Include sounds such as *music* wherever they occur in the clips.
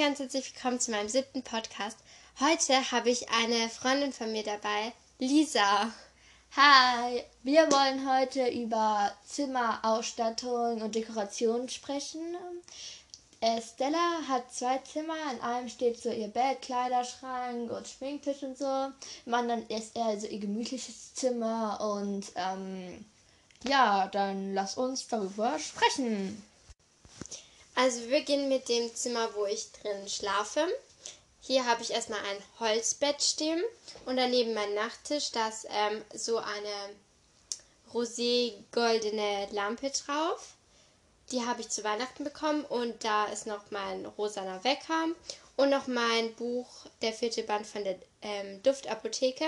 ganz herzlich willkommen zu meinem siebten Podcast. Heute habe ich eine Freundin von mir dabei, Lisa. Hi, wir wollen heute über Zimmerausstattung und Dekoration sprechen. Äh, Stella hat zwei Zimmer, in einem steht so ihr Bett, Kleiderschrank und Schminktisch und so. Im anderen ist eher so ihr gemütliches Zimmer und ähm, ja, dann lass uns darüber sprechen. Also wir beginnen mit dem Zimmer, wo ich drin schlafe. Hier habe ich erstmal ein Holzbett stehen und daneben mein Nachttisch, da ist ähm, so eine rosé-goldene Lampe drauf. Die habe ich zu Weihnachten bekommen und da ist noch mein rosaner Wecker und noch mein Buch, der vierte Band von der ähm, Duftapotheke.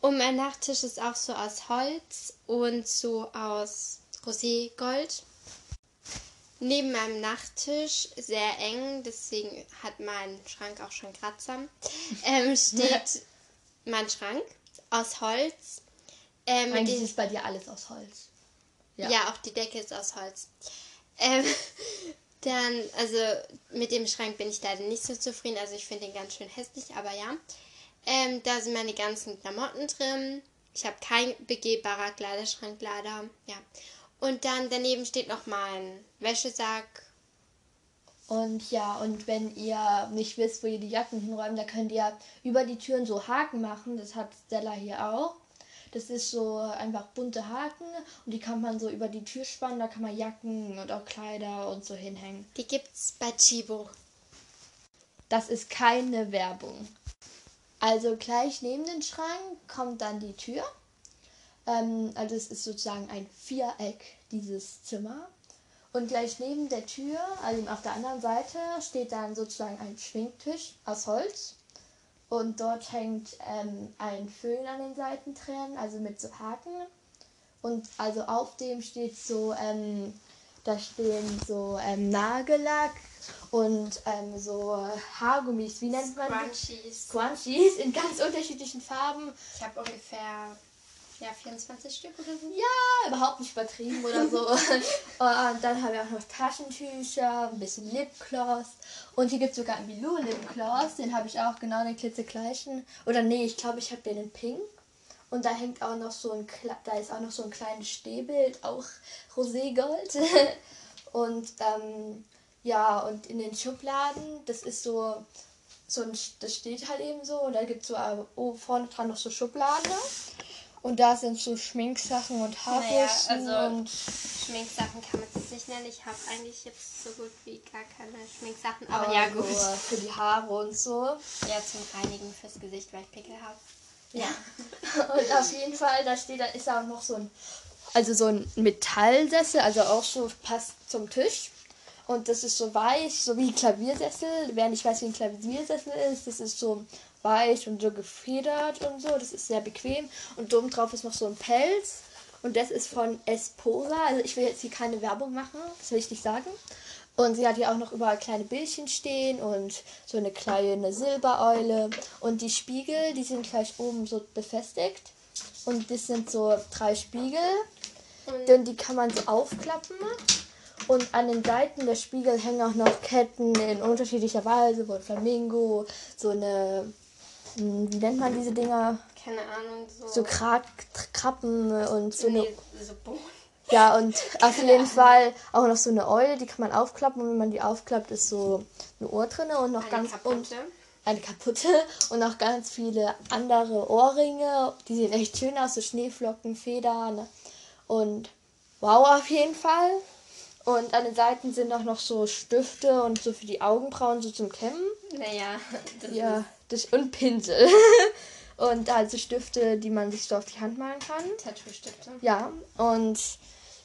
Und mein Nachttisch ist auch so aus Holz und so aus Roségold neben meinem Nachttisch, sehr eng, deswegen hat mein Schrank auch schon Kratzer, *laughs* ähm, steht mein Schrank aus Holz. Ähm, Eigentlich ist bei dir alles aus Holz. Ja. ja, auch die Decke ist aus Holz. Ähm, *laughs* dann, also mit dem Schrank bin ich leider nicht so zufrieden. Also ich finde den ganz schön hässlich, aber ja. Ähm, da sind meine ganzen Klamotten drin. Ich habe kein begehbarer Kleiderschrank leider. Ja. Und dann daneben steht noch mein Wäschesack. Und ja, und wenn ihr nicht wisst, wo ihr die Jacken hinräumt, da könnt ihr über die Türen so Haken machen. Das hat Stella hier auch. Das ist so einfach bunte Haken und die kann man so über die Tür spannen. Da kann man Jacken und auch Kleider und so hinhängen. Die gibt's bei Chibo. Das ist keine Werbung. Also gleich neben den Schrank kommt dann die Tür. Ähm, also es ist sozusagen ein Viereck, dieses Zimmer. Und gleich neben der Tür, also auf der anderen Seite, steht dann sozusagen ein Schwingtisch aus Holz. Und dort hängt ähm, ein Föhn an den Seitentränen, also mit so Haken. Und also auf dem steht so, ähm, da stehen so ähm, Nagellack und ähm, so Haargummis, wie nennt man Scrunchies. Scrunchies in ganz unterschiedlichen Farben. Ich habe ungefähr ja, 24 Stück oder so? Ja, überhaupt nicht übertrieben oder so. *laughs* und dann haben wir auch noch Taschentücher, ein bisschen Lipgloss. Und hier gibt es sogar einen Bilou Lipgloss. Den habe ich auch genau den klitzegleichen. Oder nee, ich glaube, ich habe den in Pink. Und da hängt auch noch so ein, da ist auch noch so ein kleines Stehbild, auch Roségold. *laughs* und ähm, ja, und in den Schubladen, das ist so, so ein, das steht halt eben so. Und da gibt es so oh, vorne dran noch so Schubladen. Und da sind so Schminksachen und Haarbürsten naja, also und Schminksachen kann man es nicht nennen. Ich habe eigentlich jetzt so gut wie gar keine Schminksachen. Aber, aber ja gut. Für die Haare und so. Ja, zum Reinigen fürs Gesicht, weil ich Pickel habe. Ja. und auf jeden Fall, da steht, da ist auch noch so ein, also so ein Metallsessel, also auch so passt zum Tisch. Und das ist so weich, so wie ein Klaviersessel. Wer nicht weiß, wie ein Klaviersessel ist, das ist so weich und so gefedert und so. Das ist sehr bequem. Und oben drauf ist noch so ein Pelz. Und das ist von Esposa. Also ich will jetzt hier keine Werbung machen, das will ich nicht sagen. Und sie hat hier auch noch überall kleine Bildchen stehen und so eine kleine Silbereule. Und die Spiegel, die sind gleich oben so befestigt. Und das sind so drei Spiegel. Denn die kann man so aufklappen. Und an den Seiten der Spiegel hängen auch noch Ketten in unterschiedlicher Weise, wo Flamingo, so eine wie nennt man diese Dinger? Keine Ahnung. So, so Kra Krabben und so nee, eine. So ja, und *laughs* auf jeden Fall auch noch so eine Eule, die kann man aufklappen und wenn man die aufklappt, ist so eine Ohr drin und noch eine ganz kaputte. Und eine kaputte *laughs* und noch ganz viele andere Ohrringe. Die sehen echt schön aus, so Schneeflocken, Federn und wow auf jeden Fall. Und an den Seiten sind auch noch so Stifte und so für die Augenbrauen so zum Kämmen. Naja, *laughs* das ja. ist das, und Pinsel. *laughs* und also Stifte, die man sich so auf die Hand malen kann. Tattoo-Stifte. Ja, und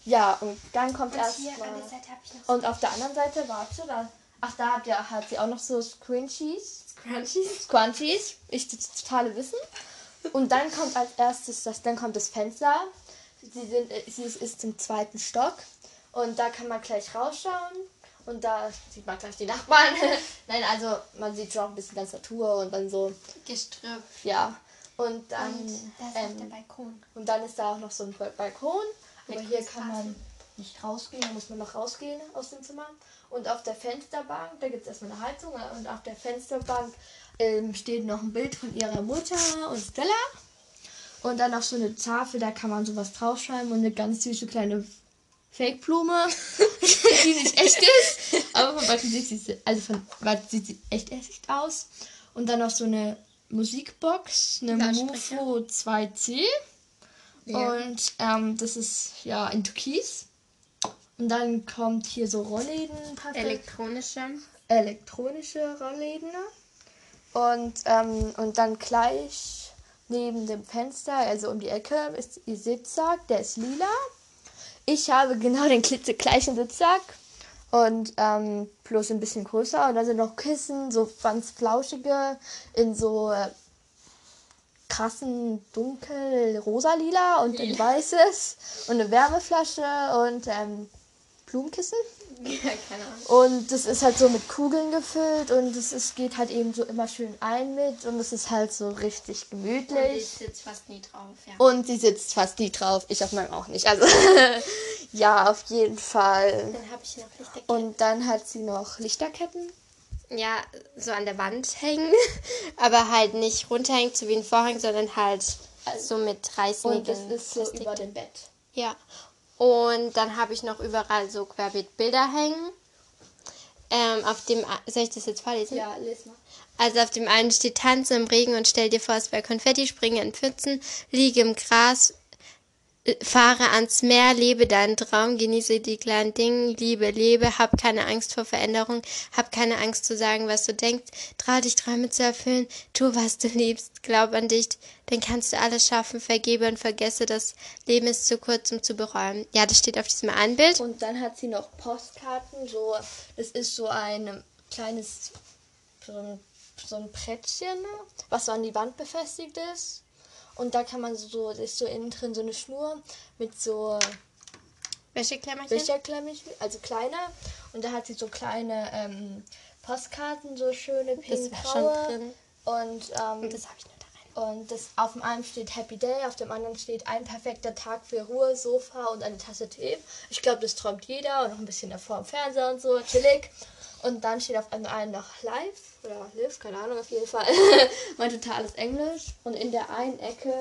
ja, und dann kommt erst hier mal, Und auf der anderen Seite, warte, da, ach, da hat, ja, hat sie auch noch so Scrunchies. Scrunchies? Scrunchies. Ich das totale Wissen. Und dann kommt als erstes das, dann kommt das Fenster. Sie sind, äh, sie ist, ist im zweiten Stock. Und da kann man gleich rausschauen. Und da sieht man gleich die Nachbarn. *laughs* Nein, also man sieht schon auch ein bisschen ganz Natur und dann so. Gestrüpp. Ja. Und dann. Und da ist ähm, der Balkon. Und dann ist da auch noch so ein Balkon. Aber hier kann man. nicht rausgehen, da muss man noch rausgehen aus dem Zimmer. Und auf der Fensterbank, da gibt es erstmal eine Heizung und auf der Fensterbank ähm, steht noch ein Bild von ihrer Mutter und Stella. Und dann auf so eine Tafel, da kann man sowas draufschreiben und eine ganz süße kleine Fake-Blume, *laughs* die nicht echt ist. Aber von weitem sieht sie, also von weitem sieht sie echt echt aus. Und dann noch so eine Musikbox, eine. Mufo 2C. Ja. Und ähm, das ist ja in Türkis. Und dann kommt hier so Rollläden, Elektronische. elektronische Rollläden. Und, ähm, und dann gleich neben dem Fenster, also um die Ecke, ist ihr Sitzsack, der ist lila. Ich habe genau den klitzegleichen Sitzsack und ähm, bloß ein bisschen größer. Und da sind noch Kissen, so ganz flauschige, in so äh, krassen dunkel rosa-lila und in weißes und eine Wärmeflasche und ähm, Blumenkissen. *laughs* Ja, keine Ahnung. Und das ist halt so mit Kugeln gefüllt und es ist, geht halt eben so immer schön ein mit und es ist halt so richtig Und ich gemütlich. sitze fast nie drauf, ja. Und sie sitzt fast nie drauf. Ich auf meinem auch nicht. Also *laughs* ja, auf jeden Fall. Dann habe ich noch Lichterketten. Und dann hat sie noch Lichterketten. ja, so an der Wand hängen. *laughs* Aber halt nicht runterhängt, so wie ein Vorhang, sondern halt so mit Reißnägeln. Und das ist so über dem Bett. Ja. Und dann habe ich noch überall so querbeet Bilder hängen. Ähm, auf dem, soll ich das jetzt vorlesen? Ja, les mal. Also auf dem einen steht Tanze im Regen und stell dir vor, es wäre Konfetti, springe in Pfützen, liege im Gras, fahre ans Meer, lebe deinen Traum, genieße die kleinen Dinge, liebe, lebe, hab keine Angst vor Veränderung, hab keine Angst zu sagen, was du denkst, trau dich Träume zu erfüllen, tu, was du liebst, glaub an dich, dann kannst du alles schaffen, vergebe und vergesse, das Leben ist zu kurz, um zu bereuen. Ja, das steht auf diesem einen Bild. Und dann hat sie noch Postkarten. So, das ist so ein kleines, so ein, so ein Brettchen, was so an die Wand befestigt ist. Und da kann man so, ist so innen drin so eine Schnur mit so Wäscheklemmerchen? Wäscherklemmichen, also kleine. Und da hat sie so kleine ähm, Postkarten, so schöne Das war schon drin. Und, ähm, Und das habe ich nur da rein. und das auf dem einen steht Happy Day, auf dem anderen steht ein perfekter Tag für Ruhe, Sofa und eine Tasse Tee. Ich glaube, das träumt jeder und noch ein bisschen davor im Fernseher und so, chillig. Und dann steht auf einen noch Live oder Live, keine Ahnung, auf jeden Fall. *laughs* mein totales Englisch. Und in der einen Ecke,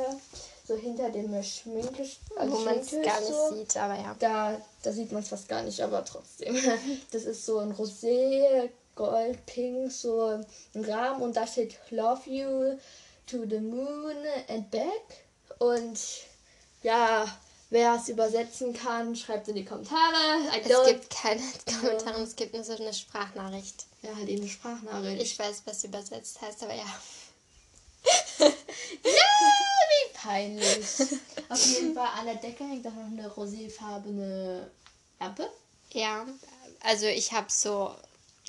so hinter dem Schminke, also Wo man es gar nicht so, sieht, aber ja. da, da sieht man es fast gar nicht, aber trotzdem. *laughs* Das ist so ein Rosé, Gold, Pink, so ein Rahmen und da steht Love You to the Moon and Back. Und ja, wer es übersetzen kann, schreibt in die Kommentare. Es gibt keine Kommentare, es gibt nur so eine Sprachnachricht. ja, halt eben eine Sprachnachricht. Ich weiß, was übersetzt heißt, aber ja. *laughs* wie peinlich. *laughs* Auf jeden Fall an der Decke hängt auch noch eine roséfarbene Lampe. Ja, also ich habe so,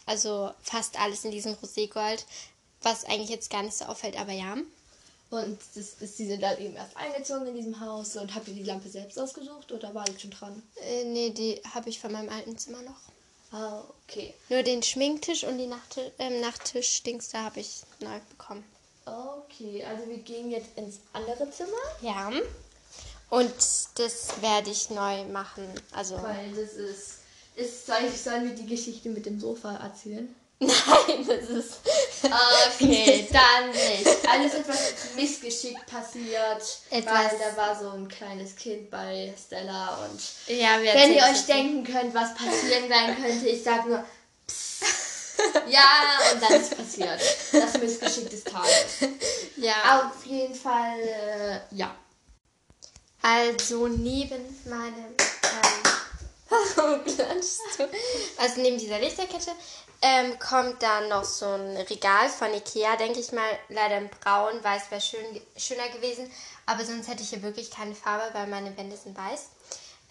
also fast alles in diesem Roségold, was eigentlich jetzt gar nicht so auffällt, aber ja. Und das ist sie sind dann eben erst eingezogen in diesem Haus. Und habt ihr die Lampe selbst ausgesucht oder war die schon dran? Äh, nee, die habe ich von meinem alten Zimmer noch. Ah, okay. Nur den Schminktisch und die Nachttisch, ähm, Nachttisch-Dings, da habe ich neu bekommen. Okay, also wir gehen jetzt ins andere Zimmer. Ja. Und das werde ich neu machen. Also. Weil das ist. ist soll ich, sollen wir die Geschichte mit dem Sofa erzählen? Nein, das ist. Okay, *laughs* dann nicht. Alles etwas missgeschickt passiert. Etwas- Weil da war so ein kleines Kind bei Stella und Ja, wir Wenn ihr euch denken könnt, was passieren sein könnte, ich sag nur Psst. Ja, und dann ist passiert. Das Missgeschick des Tages. Ja. Auf jeden Fall, äh, ja. Also neben meinem. Ähm, *laughs* warum klatschst du? Also neben dieser Lichterkette ähm, kommt dann noch so ein Regal von Ikea, denke ich mal. Leider in braun, weiß wäre schön, schöner gewesen. Aber sonst hätte ich hier wirklich keine Farbe, weil meine Wände sind weiß.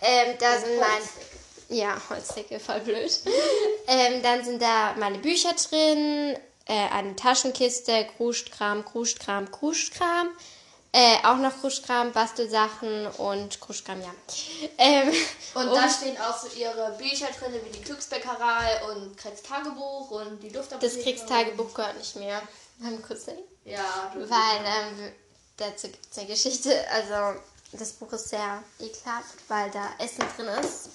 Ähm, da sind mein. Ja, Holzdecke, voll blöd. *laughs* ähm, dann sind da meine Bücher drin, äh, eine Taschenkiste, Krustkram, Krustkram, Krustkram. Äh, auch noch Kruschkram, Bastelsachen und Kruschkram, ja. Ähm, Und da stehen auch so ihre Bücher drin, wie die Glücksbäckerei und Kretz Tagebuch und die Duftapotheke. das Kriegstagebuch gehört nicht mehr. Beim Cousin. Ja, du Weil ähm, dazu gibt es eine Geschichte. Also, das Buch ist sehr ekelhaft, weil da Essen drin ist.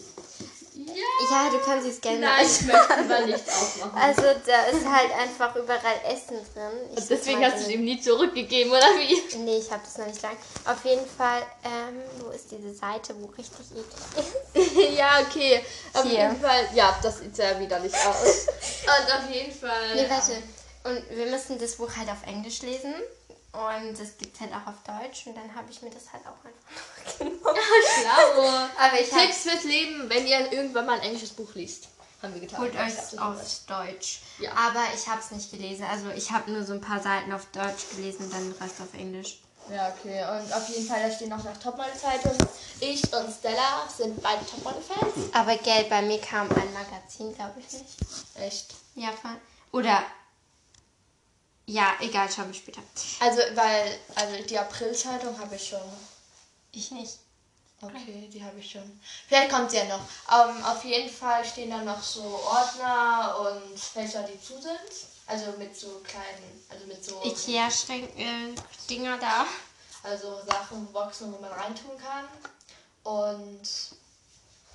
Ja, du kannst es gerne Nein, ich möchte lieber nicht aufmachen. *laughs* Also da ist halt einfach überall Essen drin. Ich Und deswegen hast du es ihm nie zurückgegeben, oder wie? Nee, ich habe das noch nicht lang. Auf jeden Fall, ähm, wo ist diese Seite, wo richtig eklig ist? *laughs* ja, okay. Auf Hier. jeden Fall, ja, das sieht sehr widerlich aus. *laughs* Und auf jeden Fall. Nee, warte. Und wir müssen das Buch halt auf Englisch lesen. Und das gibt's halt auch auf Deutsch. Und dann habe ich mir das halt auch einfach *laughs* genommen. Schlau. *laughs* Aber ich Tipps fürs Leben, wenn ihr irgendwann mal ein englisches Buch liest. Haben wir getan. holt euch auf Deutsch. Ja. Aber ich habe es nicht gelesen. Also ich habe nur so ein paar Seiten auf Deutsch gelesen und dann den Rest auf Englisch. Ja, okay. Und auf jeden Fall, da stehen noch nach Topmodel-Zeitung. Ich und Stella sind beide Topmodel-Fans. Aber Geld, bei mir kam ein Magazin, glaube ich nicht. Echt. Ja, von- oder. Ja, egal, schauen wir später. Also, weil, also die April-Zeitung habe ich schon. Ich nicht. Okay, die habe ich schon. Vielleicht kommt sie ja noch. Ähm, auf jeden Fall stehen da noch so Ordner und Fächer, die zu sind. Also mit so kleinen, also mit so Ikea-Dinger da. also Sachen, Boxen, wo man reintun kann. Und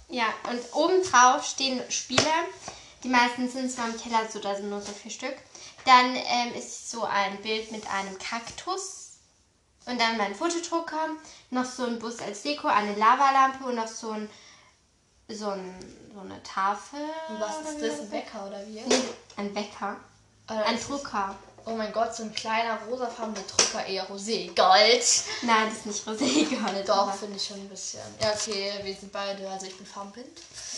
Ja, und obendrauf stehen Spiele. Die meisten sind zwar im Keller, so da sind nur so vier Stück. Dann ähm, ist so ein Bild mit einem Kaktus. Und dann mein Fotodrucker. Noch so ein Bus als Deko, eine Lavalampe und noch so ein so, ein, so eine Tafel. was oder ist das? Ein Wecker oder wie? Nee, ein Wecker. Oder Ein Drucker. Oh mein Gott, so ein kleiner rosafarbener Drucker, eher rosé. Gold. Nein, das ist nicht rosé *laughs* geholt. Doch, finde ich schon ein bisschen. Ja, okay, wir sind beide, also ich bin farbenblind.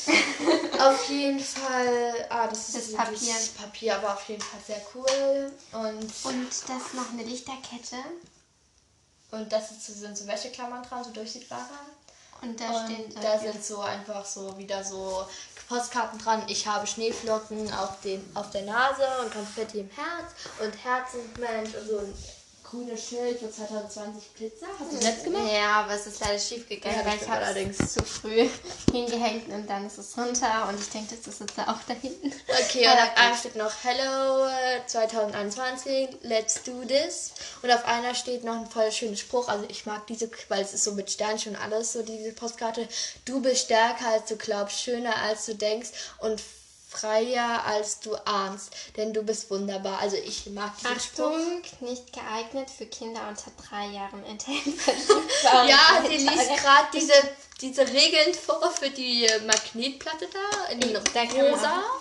*laughs* auf jeden Fall, ah, das ist Das Papier. dieses Papier, aber auf jeden Fall sehr cool. Und, Und das ist noch eine Lichterkette. und das ist, so- sind so Wäscheklammern dran, so durchsichtbare. Und da Und da sind so einfach so wieder so Postkarten dran. Ich habe Schneeflocken auf, den, auf der Nase und Konfetti im Herz und Herzensmensch und so ein grünes Schild für 2020 Glitzer. Hast du das selbst gemacht? Ja, aber es ist leider schief gegangen, Ja, weil ich habe allerdings. zu früh *laughs* hingehängt und dann ist es runter und ich denke, das ist jetzt auch da hinten. Okay, und auf einem steht noch Hello äh, 2021, let's do this. Und auf einer steht noch ein voll schöner Spruch. Also ich mag diese, weil es ist so mit Sternchen und alles, so diese Postkarte. Du bist stärker als du glaubst, schöner als du denkst und freier als du ahnst, denn du bist wunderbar. Also ich mag diesen Spruch. Achtung, nicht geeignet für Kinder unter drei Jahren enthält. Ja, sie liest gerade diese, diese Regeln vor für die äh, Magnetplatte da in Da kann man rosa. auch-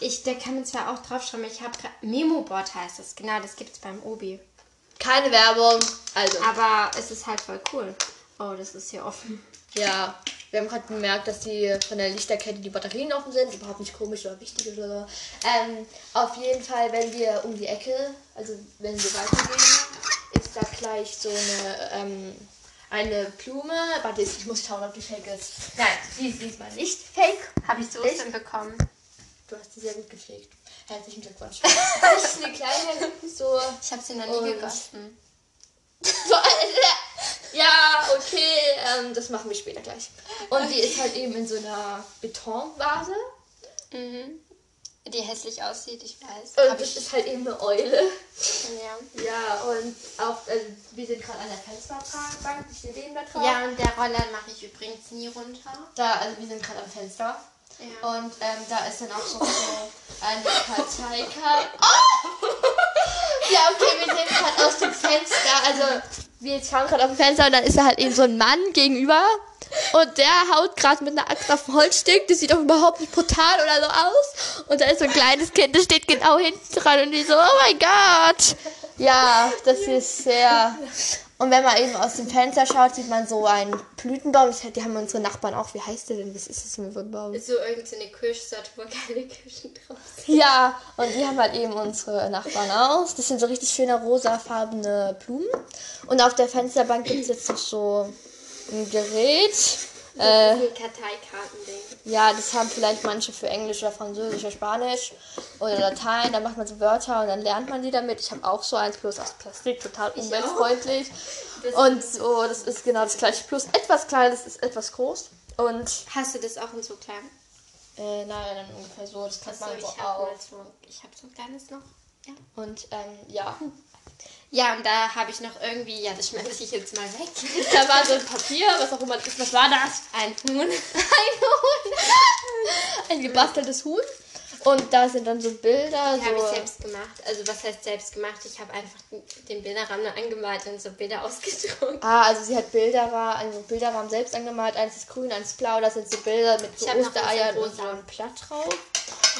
Ich, da kann man zwar auch draufschreiben, ich habe. Memo-Board heißt es, genau, das gibt es beim Obi. Keine Werbung. Also. Aber es ist halt voll cool. Oh, das ist hier offen. Ja, wir haben gerade bemerkt, dass die von der Lichterkette die Batterien offen sind. Überhaupt nicht komisch oder wichtig oder so. Ähm, auf jeden Fall, wenn wir um die Ecke, also wenn wir weitergehen, ist da gleich so eine, ähm, eine Blume. Warte, ich muss schauen, ob die fake ist. Nein, die ist diesmal nicht fake. Habe ich so Echt? Bekommen. Du hast sie sehr gut gepflegt. Herzlichen Glückwunsch. *laughs* das ist eine kleine, so. Ich habe sie noch nie gegossen. Ja, okay, ähm, das machen wir später gleich. Und die ist halt eben in so einer Betonvase. Mhm. Die hässlich aussieht, ich weiß. Und Hab das ich, ist halt eben eine Eule. ja. Ja, und auch, also wir sind gerade an der Fensterbank, ich stehe neben da drauf. ja, und der Roller mache ich übrigens nie runter. Da, also wir sind gerade am Fenster. Ja. Und ähm, da ist dann auch so, so eine *laughs* Karteikarte. Oh! Ja, okay, wir sehen gerade aus dem Fenster. Also, wir schauen gerade auf dem Fenster und dann ist da halt eben so ein Mann gegenüber. Und der haut gerade mit einer Axt auf ein Holzstück. Das sieht doch überhaupt nicht brutal oder so aus. Und da ist so ein kleines Kind, das steht genau hinten dran und die so, oh mein Gott. Ja, das ist sehr. Und wenn man eben aus dem Fenster schaut, sieht man so einen Blütenbaum. Die haben unsere Nachbarn auch. Wie heißt der denn? Was ist das für ein Baum? So irgendeine Kirschsorte, wo keine Kirschen drauf sind. Ja, und die haben halt eben unsere Nachbarn aus. Das sind so richtig schöne rosafarbene Blumen. Und auf der Fensterbank gibt es jetzt noch so ein Gerät. Äh, Karteikartending. Ja, das haben vielleicht manche für Englisch oder Französisch oder Spanisch oder Latein. Da macht man so Wörter und dann lernt man die damit. Ich habe auch so eins, bloß aus Plastik, total umweltfreundlich. Und so, das ist genau das gleiche. Plus etwas klein, das ist etwas groß. Und Hast du das auch in so klein? äh, nein, dann ungefähr so. Das kann man ich so habe auch. so, ich habe so ein kleines noch. Ja. Und ähm, ja. Ja, und da habe ich noch irgendwie, ja, das schmeiße ich jetzt mal weg. *laughs* Da war so ein Papier, was auch immer das ist. Was war das? Ein Huhn. *laughs* Ein Huhn. Ein gebasteltes Huhn. Und da sind dann so Bilder. Die so habe ich selbst gemacht. Also was heißt selbst gemacht? Ich habe einfach den Bilderrahmen nur angemalt und so Bilder ausgedruckt. Ah, also sie hat Bilderrahmen, also Bilderrahmen selbst angemalt. Eins ist grün, eins ist blau. Das sind so Bilder mit so Ostereiern und so rosa. ein Blatt drauf.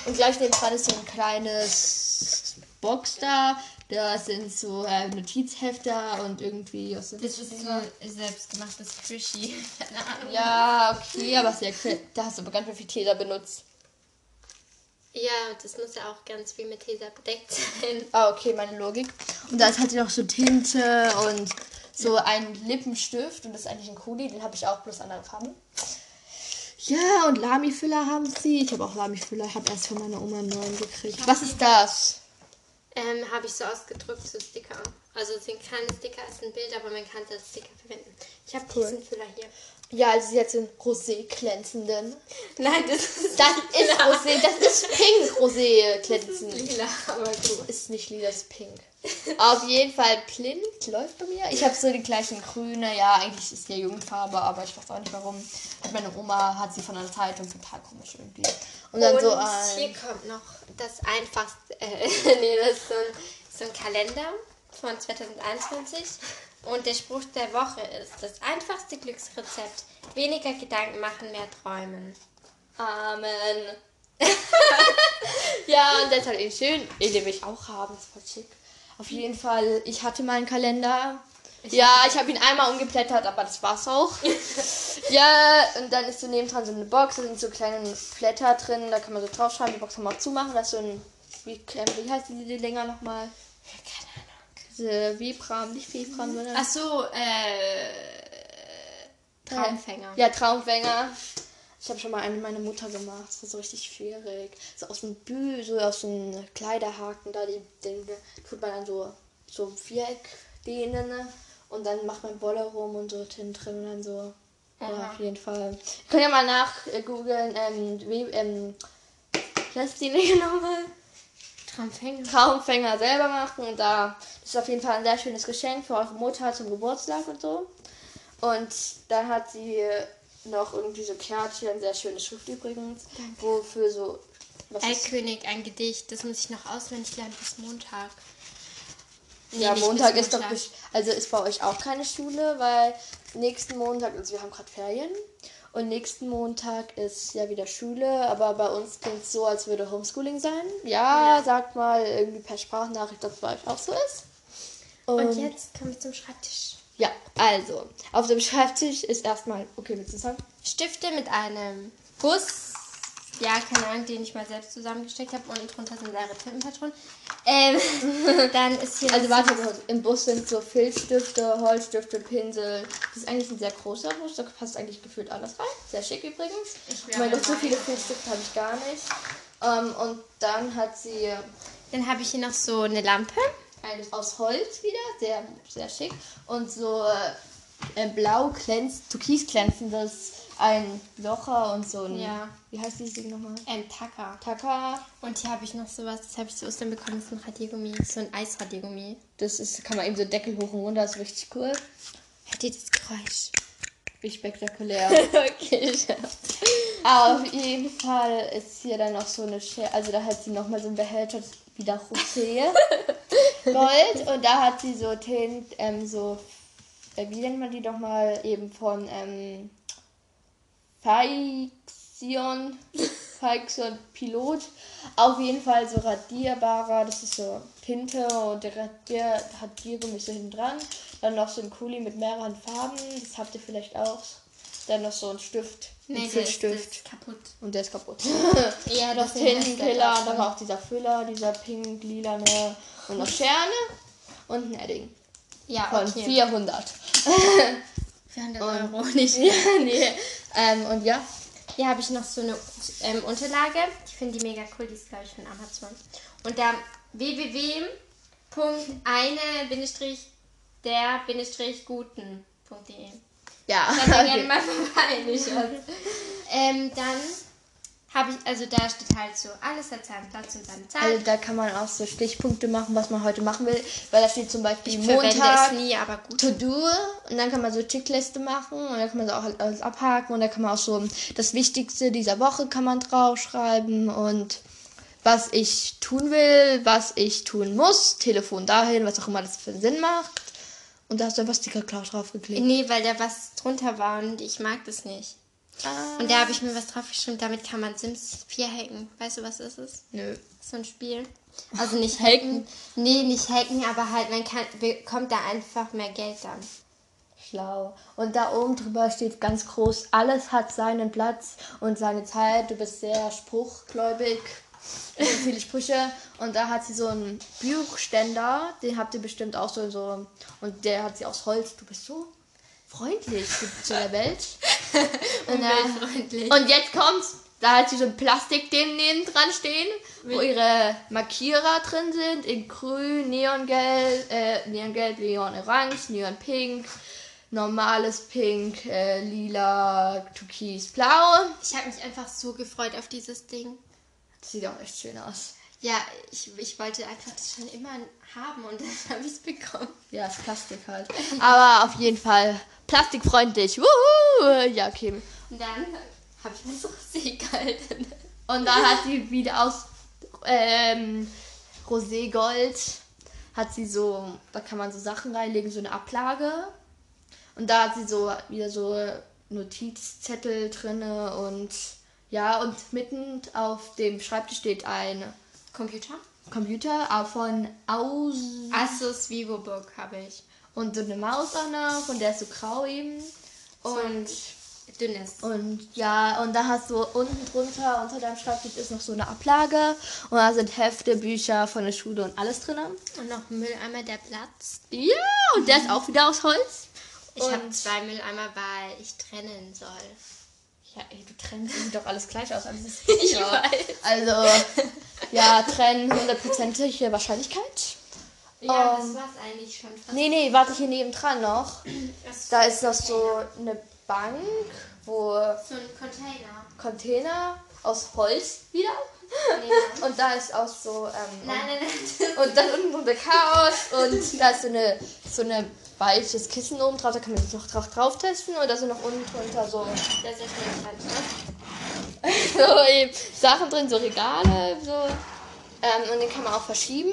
Und gleich nebenan ist so ein kleines Box da. Da sind so äh, Notizhefter und irgendwie was Das ist so selbstgemachtes Squishy. *laughs* Keine Ahnung. Ja, okay, aber sehr cool. Da hast du aber ganz viel Tesa benutzt. Ja, das muss ja auch ganz viel mit Tesa bedeckt sein. *laughs* Ah, okay, meine Logik. Und da hat sie noch so Tinte und so ein Lippenstift. Und das ist eigentlich ein Kuli, den habe ich auch bloß andere Farben. Ja, und Lami-Füller haben sie. Ich habe auch Lami-Füller. Ich habe erst von meiner Oma einen neuen gekriegt. Was ist das? Ähm, habe ich so ausgedruckt zu Sticker. Also es sind keine Sticker, es ist ein Bild, aber man kann es als Sticker verwenden. Ich habe Cool. diesen Füller hier. Ja, also sie hat so einen rosé-glänzenden. Nein, das ist *laughs* Das ist rosé, das ist pink rosé-glänzend. lila, aber gut. Ist nicht lila, ist pink. Auf jeden Fall blind läuft bei mir. Ich habe so die gleichen grüne. Ja, eigentlich ist die ja Jugendfarbe, aber ich weiß auch nicht warum. Und meine Oma hat sie von einer Zeitung total komisch irgendwie. Und dann Und so hier ein. kommt noch das einfachste, *laughs* äh, nee, das ist so ein, so ein Kalender von 2021. Und der Spruch der Woche ist, das einfachste Glücksrezept, weniger Gedanken machen, mehr träumen. Amen. *laughs* ja, und das ist halt eben schön. Den will ich auch haben, das ist voll schick. Auf jeden Fall, ich hatte meinen Kalender. ja, ich habe ihn einmal umgeblättert, aber das war's auch. *laughs* ja, und dann ist so nebendran so eine Box, da sind so kleine Blätter drin, da kann man so draufschreiben, die Box kann man auch zumachen, da ist so ein, wie, ähm, wie heißt die Dinger nochmal? Keine Ahnung. Diese Vibram, nicht Vibram, sondern... Ach so, äh, Traumfänger. Ja, Traumfänger. Ich habe schon mal einen mit meiner Mutter gemacht. Das war so richtig schwierig. So aus dem Bü, so aus dem Kleiderhaken da, die, den tut man dann so, so ein Viereck dehnen ne? und dann macht man Wolle rum und so hinten drin und dann so. Ja, auf jeden Fall. Ich kann ja mal nach äh, googeln, ähm, wie, ähm, ist die nochmal? Traumfänger. Traumfänger selber machen und da das ist auf jeden Fall ein sehr schönes Geschenk für eure Mutter zum Geburtstag und so. Und dann hat sie noch irgendwie so Kärtchen, sehr schöne Schrift übrigens, wofür so was Eikönig, ein Gedicht, das muss ich noch auswendig lernen bis Montag. Nee, ja, Montag ist doch Montag. bes- also ist bei euch auch keine Schule, weil nächsten Montag, also wir haben gerade Ferien und nächsten Montag ist ja wieder Schule, aber bei uns klingt es so, als würde Homeschooling sein. Ja, Ja. sagt mal irgendwie per Sprachnachricht, dass es bei euch auch so ist. Und jetzt kommen wir zum Schreibtisch. Ja, also, auf dem Schreibtisch ist erstmal, okay, willst du sagen? Stifte mit einem Guss. Ja, keine Ahnung, den ich mal selbst zusammengesteckt habe. Unten drunter sind leere Tintenpatronen. Ähm, *laughs* dann ist hier. Also warte, im Bus sind so Filzstifte, Holzstifte, Pinsel. Das ist eigentlich ein sehr großer Bus, da passt eigentlich gefühlt alles rein. Sehr schick übrigens. Ich meine, so viele Filzstifte habe ich gar nicht. Ähm, und dann hat sie Dann habe ich hier noch so eine Lampe. Eines aus Holz wieder, sehr, sehr schick. Und so äh, blau glänzt, türkis glänzendes, ein Locher und so ein, Ja. wie heißt dieses Ding nochmal? Ähm, Tacker. Taka. Und hier habe ich noch sowas, das habe ich zu Ostern bekommen, das ist ein Radiergummi. So ein Eisradiergummi. Das ist, kann man eben so Deckel hoch und runter, ist richtig cool. Hört ihr das Geräusch? Wie spektakulär. *laughs* okay, Aber auf jeden Fall ist hier dann noch so eine Schere, also da hat sie nochmal so ein Behälter, wieder Rosé, *laughs* Gold. Und da hat sie so Tint, ähm, so, äh, wie nennt man die doch mal, eben von, ähm, Feixion, Feixion Pilot. Auf jeden Fall so radierbarer, das ist so Tinte und der Radier, Radiergummi so hinten dran. Dann noch so ein Kuli mit mehreren Farben, das habt ihr vielleicht auch. Dann noch so ein Stift, ein Nee, der ist, ist kaputt. Und der ist kaputt. *laughs* Ja, Das *laughs* Tintenkiller, dann war auch dieser Füller, dieser pink, lilane und noch Scherne und ein Edding. Ja, Von okay. 400. 400 *laughs* Euro nicht. ja, nee. Ähm, und ja, Hier habe ich noch so eine ähm, Unterlage. Ich finde die mega cool. Die ist, glaube ich, von Amazon. Und da www.eine-der-guten.de. ja. Kann da gerne Okay. mal vorbei. Nicht ähm, dann habe ich, also da steht halt so, alles hat seinen Platz und seine Zeit. Also da kann man auch so Stichpunkte machen, was man heute machen will. Weil da steht zum Beispiel ich Montag es nie, aber gut. To Do und dann kann man so Checkliste machen und dann kann man so auch alles abhaken und dann kann man auch so das Wichtigste dieser Woche kann man draufschreiben und was ich tun will, was ich tun muss, Telefon dahin, was auch immer das für einen Sinn macht. Und da hast du einfach Sticker Cloud draufgeklebt. Nee, weil da was drunter war und ich mag das nicht. Ah. Und da habe ich mir was draufgeschrieben, damit kann man Sims 4 hacken. Weißt du, was das ist? Nö. So ein Spiel. Also nicht *laughs* hacken. Nee, nicht hacken, aber halt man kann, bekommt da einfach mehr Geld dann. Schlau. Und da oben drüber steht ganz groß, alles hat seinen Platz und seine Zeit. Du bist sehr spruchgläubig. Und viele Sprüche. Und da hat sie so einen Buchständer, den habt ihr bestimmt auch so, so. Und der hat sie aus Holz. Du bist so freundlich zu der Welt. *laughs* Und, Umweltfreundlich. und jetzt kommt's. Da hat sie so ein Plastikding neben dran stehen, wo ihre Markierer drin sind. In grün, neongelb, äh, neongelb, neonorange, neonpink, normales Pink, äh, lila, türkis, blau. Ich habe mich einfach so gefreut auf dieses Ding. Das sieht auch echt schön aus. Ja, ich, ich wollte einfach das schon immer haben und *laughs* dann habe ich es bekommen. Ja, ist Plastik halt. *laughs* Aber auf jeden Fall plastikfreundlich. Wuhu! Ja, okay. Und dann habe ich mir so *laughs* Rosé gehalten. Und dann hat sie wieder aus ähm, Roségold, hat sie so, da kann man so Sachen reinlegen, so eine Ablage. Und da hat sie so wieder so Notizzettel drinne und ja, und mitten auf dem Schreibtisch steht ein Computer? Computer auch von aus Asus VivoBook habe ich. und so eine Maus auch noch und der ist so grau eben. Und dünnes. Und ja, und da hast du unten drunter, unter deinem Schreibtisch ist noch so eine Ablage. Und da sind Hefte, Bücher von der Schule und alles drin. Und noch ein Mülleimer, der platzt. Ja, und der ist auch wieder aus Holz. Ich habe zwei Mülleimer, weil ich trennen soll. Ja, ey, du trennst, sieht doch alles gleich aus. Alles *laughs* ist Ich ja. weiß. Also, *laughs* ja, trennen, hundertprozentige Wahrscheinlichkeit. Ja, Ähm, das war's eigentlich schon fast. Nee, nee, warte hier nebendran noch. *clears throat* Da ist noch so eine Bank, wo so ein Container. Container aus Holz wieder. *laughs* Und da ist auch so, ähm, Nein, nein, nein. Und dann unten drunter Chaos und da ist so eine so eine weiches Kissen oben drauf, da kann man jetzt noch drauf, drauf testen und da sind noch unten drunter so, Das ist ja schnell dran, ne? *laughs* so eben Sachen drin, so Regale, so. Ähm, und den kann man auch verschieben.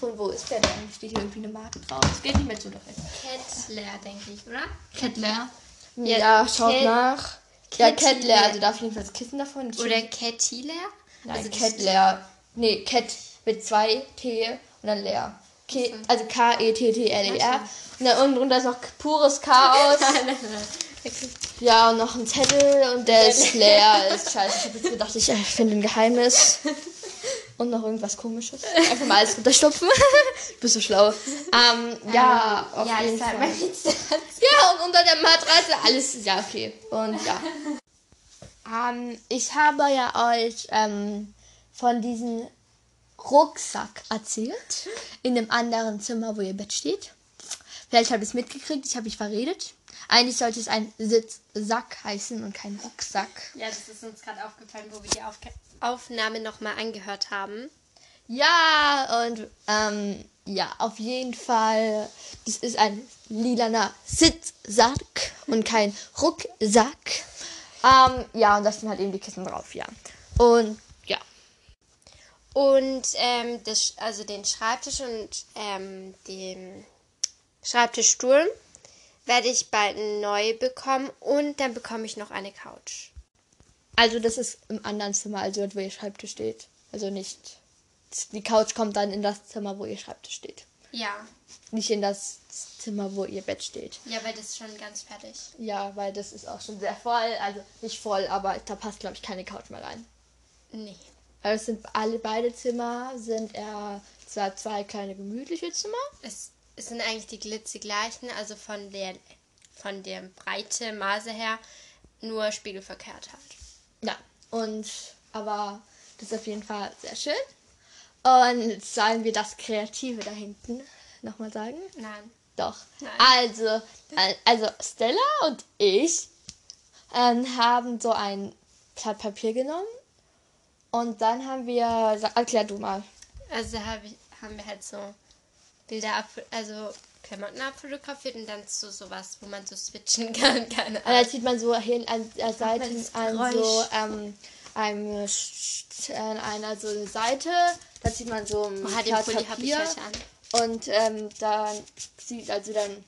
Und wo ist der denn? Steht hier irgendwie eine Marke drauf? Das geht nicht mehr zu direkt. Kettler, denke ich, oder? Kettler. Ja, Ja, schaut Ket- nach. Ja, Kettler. Kettler, also da auf jeden Fall das Kissen davon. Oder Kettler? Nein, Also das- Kettler. Nee, Ket mit zwei T und dann leer. K also K-E-T-T-L-E-R. Und dann unten drunter ist noch pures Chaos. *laughs* Ja, und noch ein Zettel und der ist leer. *laughs* Ist scheiße. Ich habe jetzt gedacht, ich äh, finde ein Geheimnis. Und noch irgendwas komisches. Einfach mal alles runterstopfen. *laughs* du bist so schlau. Ähm, ja, auf ja, jeden Fall. Ja, und unter der Matratze alles. Ja, okay. Und ja. Ähm, ich habe ja euch ähm, von diesem Rucksack erzählt. In dem anderen Zimmer, wo ihr Bett steht. Vielleicht habt ihr es mitgekriegt, ich habe mich verredet. Eigentlich sollte es ein Sitzsack heißen und kein Rucksack. Ja, das ist uns gerade aufgefallen, wo wir die Aufge Aufnahme nochmal angehört haben. Ja, und ähm, ja, auf jeden Fall. Das ist ein lilaner Sitzsack und kein Rucksack. Ähm, ja, und da sind halt eben die Kissen drauf, ja. Und ja. Und ähm, das, also den Schreibtisch und ähm, den Schreibtischstuhl werde ich bald neu bekommen und dann bekomme ich noch eine Couch. Also das ist im anderen Zimmer, also dort, wo ihr Schreibtisch steht. Also nicht. Die Couch kommt dann in das Zimmer, wo ihr Schreibtisch steht. Ja. Nicht in das Zimmer, wo ihr Bett steht. Ja, weil das ist schon ganz fertig. Ja, weil das ist auch schon sehr voll. Also nicht voll, aber da passt, glaube ich, keine Couch mehr rein. Nee. Also es sind alle beide Zimmer sind eher zwar zwei kleine gemütliche Zimmer. Es, es sind eigentlich die Glitze gleichen, also von der von der Breite, Maße her, nur spiegelverkehrt halt. Ja. Und aber das ist auf jeden Fall sehr schön. Und sollen wir das Kreative da hinten nochmal sagen? Nein. Doch. Nein. Also, also Stella und ich ähm, haben so ein Blatt Papier genommen Und dann haben wir, sag- erklär du mal. Also hab ich, haben wir halt so Bilder, ab, also Klamotten abfotografiert und dann so sowas, wo man so switchen *laughs* kann. Keine Und Ahnung. da sieht man so hin an der Seite an so ähm, einem, einer so eine Seite. Da sieht man so ein den Blatt Pulli Papier. Und ähm, dann sieht also dann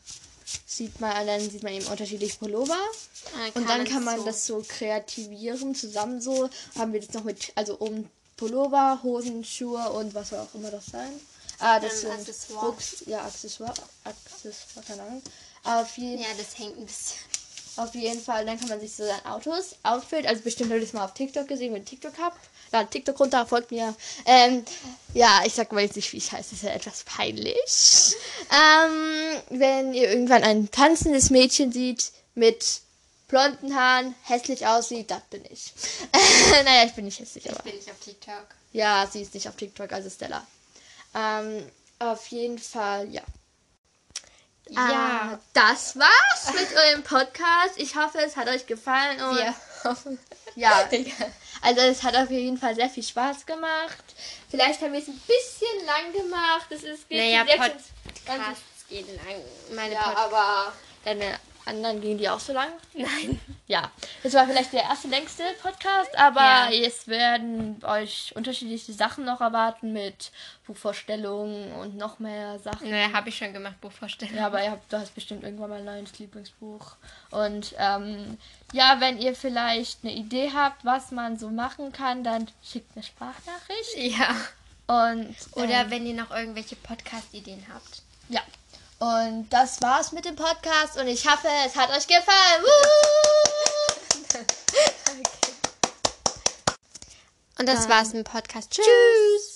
sieht man dann sieht man eben unterschiedliche Pullover und dann kann man so- das so kreativieren zusammen so haben wir das noch mit also um Pullover Hosen Schuhe und was soll auch immer das sein ah das Ähm, sind Accessoire. Rucks, ja Accessoire Accessoire keine Ahnung auf jeden Ja, das hängt ein bisschen. Auf jeden Fall, dann kann man sich so sein Autos Outfit, also bestimmt habt ihr das mal auf TikTok gesehen, wenn ihr TikTok habt. Dann TikTok runter, folgt mir. Ähm, ja, ich sag mal jetzt nicht, wie ich heiße, ist ja etwas peinlich. *laughs* ähm, wenn ihr irgendwann ein tanzendes Mädchen sieht mit blonden Haaren, hässlich aussieht, das bin ich. *laughs* naja, ich bin nicht hässlich, aber. Bin ich auf TikTok. Ja, sie ist nicht auf TikTok, also Stella. Ähm, auf jeden Fall, ja. Ah, das war's mit eurem Podcast. Ich hoffe, es hat euch gefallen. Und Wir hoffen. *laughs* *laughs* ja, also es hat auf jeden Fall sehr viel Spaß gemacht. Vielleicht haben wir es ein bisschen lang gemacht. Es ist geht Naja, Podcasts gehen lang. Meine ja, Pod aber deine anderen gingen die auch so lang? *laughs* Nein. Ja, das war vielleicht der erste längste Podcast, aber Ja. es werden euch unterschiedliche Sachen noch erwarten mit Buchvorstellungen und noch mehr Sachen. Naja, habe ich schon gemacht, Buchvorstellung. Ja, aber ihr habt, du hast bestimmt irgendwann mal ein neues Lieblingsbuch. Und ähm, ja, wenn ihr vielleicht eine Idee habt, was man so machen kann, dann schickt eine Sprachnachricht. Ja. Und Oder ähm, wenn ihr noch irgendwelche Podcast-Ideen habt. ja. Und das war's mit dem Podcast und ich hoffe, es hat euch gefallen. Woo! *laughs* Und das war's im Podcast. Tschüss. Tschüss.